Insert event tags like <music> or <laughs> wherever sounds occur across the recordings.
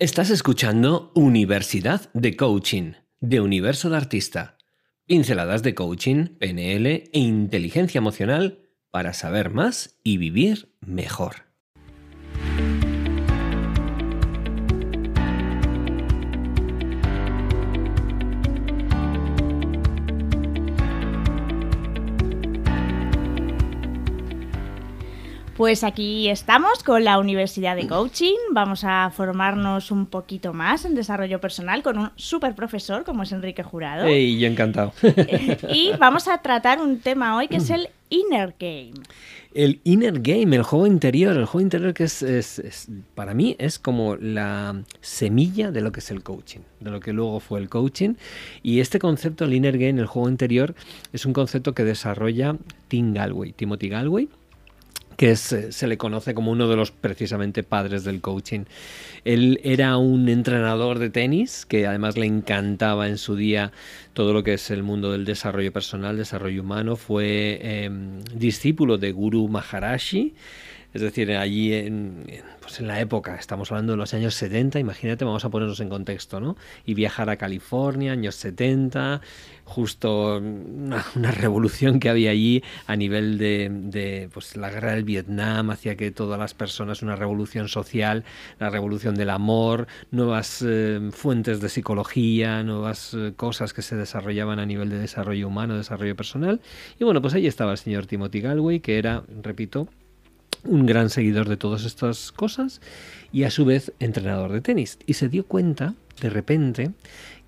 Estás escuchando Universidad de Coaching, de Universo de Artista. Pinceladas de coaching, PNL e inteligencia emocional para saber más y vivir mejor. Pues aquí estamos con la Universidad de Coaching. Vamos a formarnos un poquito más en desarrollo personal con un super profesor como es Enrique Jurado. ¡Ey! Yo encantado. <laughs> y vamos a tratar un tema hoy que es el Inner Game. El Inner Game, el juego interior, el juego interior que es, para mí es como la semilla de lo que es el coaching, de lo que luego fue el coaching. Y este concepto, el Inner Game, el juego interior, es un concepto que desarrolla Tim Galway, Timothy Galway que se le conoce como uno de los precisamente padres del coaching. Él era un entrenador de tenis que además le encantaba en su día todo lo que es el mundo del desarrollo personal, desarrollo humano. Fue em, discípulo de Guru Maharashi. Es decir, allí en, pues en la época, estamos hablando de los años 70, imagínate, vamos a ponernos en contexto, ¿no? Y viajar a California, años 70, justo una, revolución que había allí a nivel de, pues, la guerra del Vietnam, hacía que todas las personas, una revolución social, la revolución del amor, nuevas eh, fuentes de psicología, nuevas eh, cosas que se desarrollaban a nivel de desarrollo humano, desarrollo personal. Y bueno, pues ahí estaba el señor Timothy Galway, que era, repito, un gran seguidor de todas estas cosas y a su vez entrenador de tenis. Y se dio cuenta, de repente,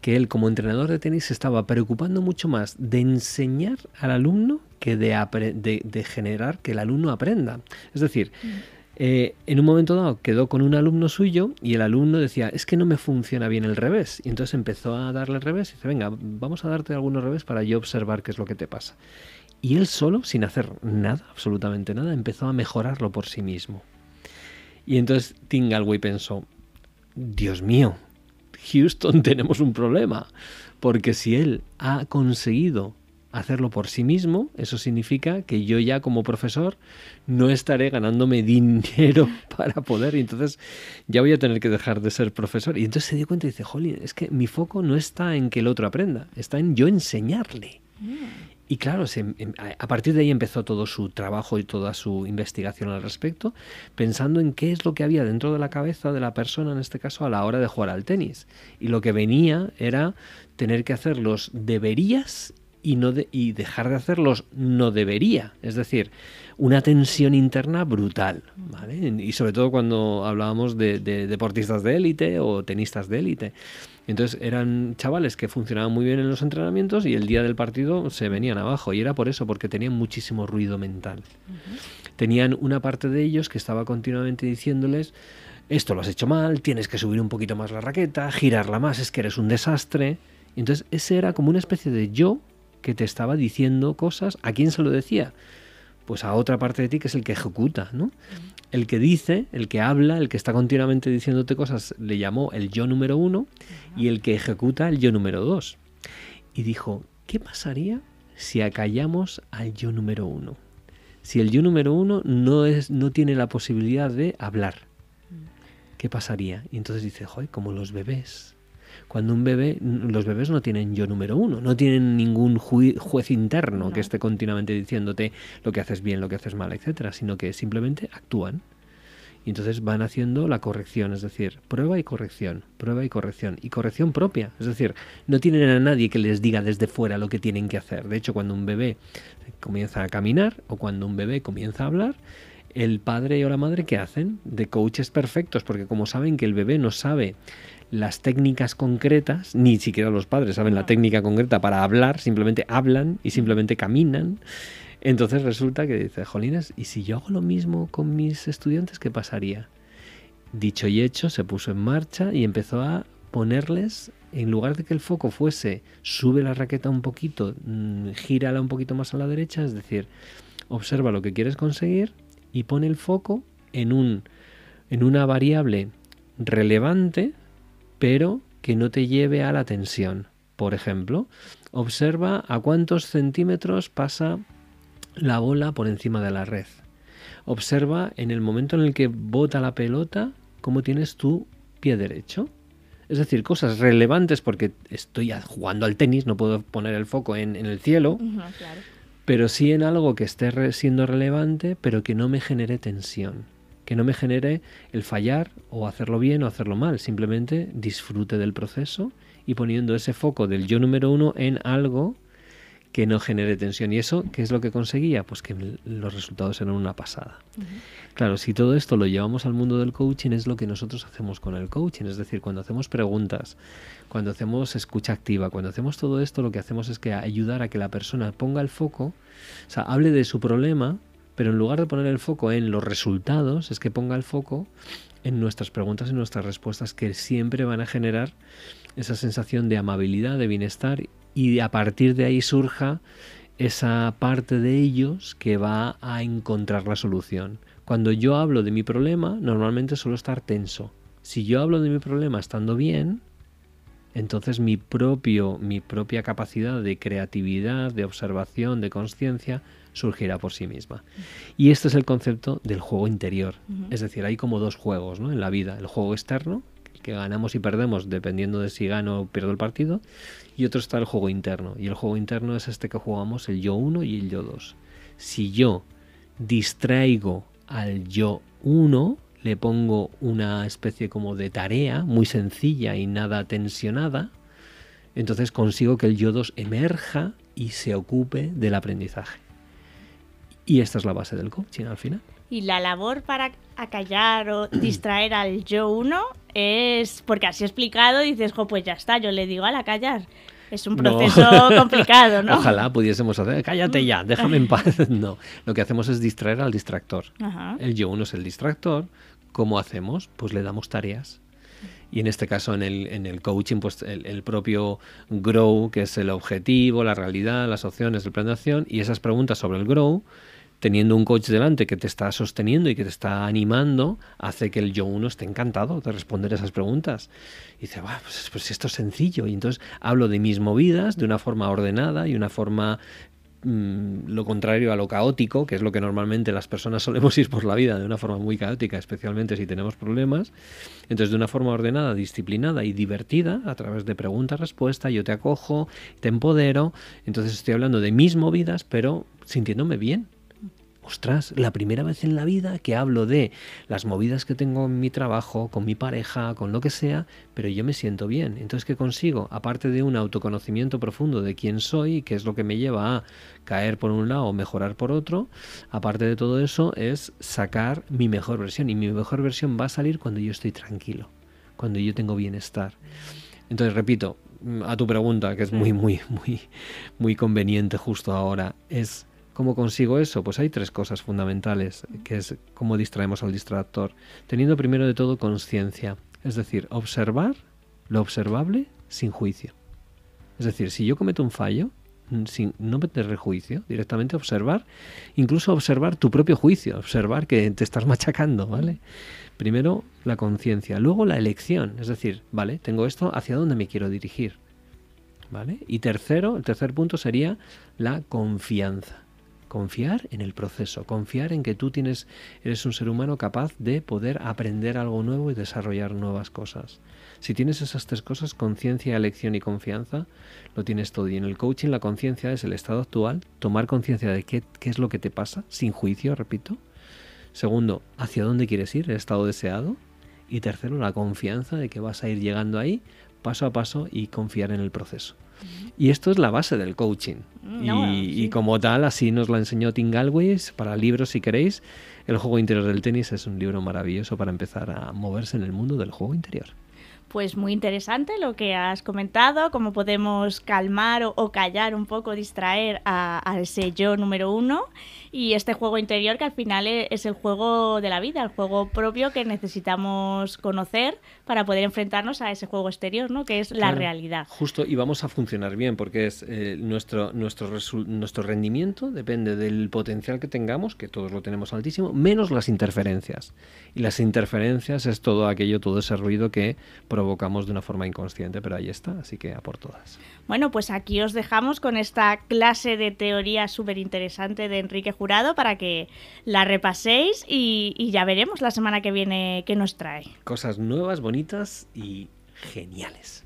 que él como entrenador de tenis se estaba preocupando mucho más de enseñar al alumno que de, de, generar que el alumno aprenda. Es decir, mm. eh, en un momento dado quedó con un alumno suyo y el alumno decía, es que no me funciona bien el revés. Y entonces empezó a darle el revés y dice, venga, vamos a darte algunos revés para yo observar qué es lo que te pasa. Y él solo, sin hacer nada, absolutamente nada, empezó a mejorarlo por sí mismo. Y entonces Tim Galway pensó, Dios mío, Houston <laughs> tenemos un problema, porque si él ha conseguido hacerlo por sí mismo, eso significa que yo ya como profesor no estaré ganándome dinero <laughs> para poder, y entonces ya voy a tener que dejar de ser profesor. Y entonces se dio cuenta y dice, jolín, es que mi foco no está en que el otro aprenda, está en yo enseñarle. Mm. Y claro, em, a partir de ahí empezó todo su trabajo y toda su investigación al respecto, pensando en qué es lo que había dentro de la cabeza de la persona, en este caso, a la hora de jugar al tenis. Y lo que venía era tener que hacer los deberías y, no y dejar de hacerlos no debería. Es decir, una tensión interna brutal. Y sobre todo cuando hablábamos de deportistas de élite o tenistas de élite. Entonces eran chavales que funcionaban muy bien en los entrenamientos y el día del partido se venían abajo. Y era por eso, porque tenían muchísimo ruido mental. Tenían una parte de ellos que estaba continuamente diciéndoles, esto lo has hecho mal, tienes que subir un poquito más la raqueta, girarla más, es que eres un desastre. entonces ese era como una especie de yo que te estaba diciendo cosas. ¿A quién se lo decía? Pues a otra parte de ti que es el que ejecuta, ¿no? el que dice, el que habla, el que está continuamente diciéndote cosas, le llamó el yo número uno y el que ejecuta el yo número dos. Y dijo, ¿qué pasaría si acallamos al yo número uno? Si el yo número uno no, es, no tiene la posibilidad de hablar, ¿qué pasaría? Y entonces dice, joder, como los bebés. Cuando un bebé, los bebés no tienen yo número uno, no tienen ningún juez interno que esté continuamente diciéndote lo que haces bien, lo que haces mal, etcétera, sino que simplemente actúan. Y entonces van haciendo la corrección, es decir, prueba y corrección, prueba y corrección, y corrección propia. Es decir, no tienen a nadie que les diga desde fuera lo que tienen que hacer. De hecho, cuando un bebé comienza a caminar o cuando un bebé comienza a hablar, el padre o la madre, ¿qué hacen? De coaches perfectos, porque como saben que el bebé no sabe las técnicas concretas, ni siquiera los padres saben la técnica concreta para hablar, simplemente hablan y simplemente caminan. Entonces resulta que dice, Jolines, ¿y si yo hago lo mismo con mis estudiantes, qué pasaría? Dicho y hecho, se puso en marcha y empezó a ponerles, en lugar de que el foco fuese, sube la raqueta un poquito, mm, gírala un poquito más a la derecha, es decir, observa lo que quieres conseguir y pone el foco en, un, en una variable relevante pero que no te lleve a la tensión. Por ejemplo, observa a cuántos centímetros pasa la bola por encima de la red. Observa en el momento en el que bota la pelota cómo tienes tú pie derecho. Es decir, cosas relevantes porque estoy jugando al tenis, no puedo poner el foco en, el cielo, pero sí en algo que esté siendo relevante, pero que no me genere tensión, que no me genere el fallar o hacerlo bien o hacerlo mal, simplemente disfrute del proceso y poniendo ese foco del yo número uno en algo que no genere tensión. ¿Y eso qué es lo que conseguía? Pues que los resultados eran una pasada. Claro, si todo esto lo llevamos al mundo del coaching es lo que nosotros hacemos con el coaching, es decir, cuando hacemos preguntas, cuando hacemos escucha activa, cuando hacemos todo esto, lo que hacemos es que ayudar a que la persona ponga el foco, o sea, hable de su problema, pero en lugar de poner el foco en los resultados, es que ponga el foco en nuestras preguntas y nuestras respuestas que siempre van a generar esa sensación de amabilidad, de bienestar y a partir de ahí surja esa parte de ellos que va a encontrar la solución. Cuando yo hablo de mi problema, normalmente suelo estar tenso. Si yo hablo de mi problema estando bien, entonces mi propio mi propia capacidad de creatividad, de observación, de conciencia surgirá por sí misma. Y este es el concepto del juego interior. Es decir, hay como dos juegos ¿no? en la vida. El juego externo, que ganamos y perdemos dependiendo de si gano o pierdo el partido, y otro está el juego interno. Y el juego interno es este que jugamos, el yo 1 y el yo 2. Si yo distraigo al yo 1, le pongo una especie como de tarea muy sencilla y nada tensionada, entonces consigo que el yo 2 emerja y se ocupe del aprendizaje. Y esta es la base del coaching al final. Y la labor para acallar o distraer al yo uno es, porque así explicado, dices, jo, pues ya está, yo le digo a la callar. Es un proceso <laughs> complicado, ¿no? Ojalá pudiésemos hacer, cállate ya, déjame en <laughs> paz. <laughs> No, lo que hacemos es distraer al distractor. El yo uno es el distractor. ¿Cómo hacemos? Pues le damos tareas. Y en este caso, en el, en el coaching, pues el, el, propio grow, que es el objetivo, la realidad, las opciones, el plan de acción, y esas preguntas sobre el grow, teniendo un coach delante que te está sosteniendo y que te está animando, hace que el yo uno esté encantado de responder esas preguntas. Y dice, pues, pues, esto es sencillo. Y entonces hablo de mis movidas de una forma ordenada y una forma mm, lo contrario a lo caótico, que es lo que normalmente las personas <laughs> solemos ir por la vida de una forma muy caótica, especialmente si tenemos problemas. Entonces, de una forma ordenada, disciplinada y divertida, a través de pregunta-respuesta, yo te acojo, te empodero. Entonces, estoy hablando de mis movidas, pero sintiéndome bien, ostras, la primera vez en la vida que hablo de las movidas que tengo en mi trabajo, con mi pareja, con lo que sea, pero yo me siento bien. Entonces, ¿qué consigo? Aparte de un autoconocimiento profundo de quién soy, que es lo que me lleva a caer por un lado o mejorar por otro, aparte de todo eso es sacar mi mejor versión. Y mi mejor versión va a salir cuando yo estoy tranquilo, cuando yo tengo bienestar. Entonces, repito, a tu pregunta, que es muy, muy, muy, muy conveniente justo ahora, es ¿Cómo consigo eso? Pues hay tres cosas fundamentales, que es cómo distraemos al distractor. Teniendo primero de todo conciencia, es decir, observar lo observable sin juicio. Es decir, si yo cometo un fallo, mm, sin no meter juicio, directamente observar, incluso observar tu propio juicio, observar que te estás <laughs> machacando, ¿vale? Primero la conciencia, luego la elección, es decir, vale, tengo esto, ¿hacia dónde me quiero dirigir? ¿Vale? Y tercero, el tercer punto sería la confianza confiar en el proceso, confiar en que tú tienes, eres un ser humano capaz de poder aprender algo nuevo y desarrollar nuevas cosas. Si tienes esas tres cosas, conciencia, elección y confianza, lo tienes todo. Y en el coaching la conciencia es el estado actual, tomar conciencia de qué, qué es lo que te pasa, sin juicio, repito. Segundo, hacia dónde quieres ir, el estado deseado. Y tercero, la confianza de que vas a ir llegando ahí paso a paso y confiar en el proceso. Y esto es la base del coaching. Mm, y, como tal, así nos lo enseñó Tim Galways para libros si queréis. El juego interior del tenis es un libro maravilloso para empezar a moverse en el mundo del juego interior. Pues muy interesante lo que has comentado, cómo podemos calmar o, callar un poco, distraer a, a, ese yo número uno y este juego interior que al final e, es el juego de la vida, el juego propio que necesitamos conocer para poder enfrentarnos a ese juego exterior, ¿no? que es la realidad. Justo, y vamos a funcionar bien porque es eh, nuestro, nuestro, nuestro rendimiento depende del potencial que tengamos, que todos lo tenemos altísimo, menos las interferencias. Y las interferencias es todo aquello, todo ese ruido que provocamos de una forma inconsciente, pero ahí está, así que a por todas. Bueno, pues aquí os dejamos con esta clase de teoría súper interesante de Enrique Jurado para que la repaséis y, y ya veremos la semana que viene qué nos trae. Cosas nuevas, bonitas y geniales.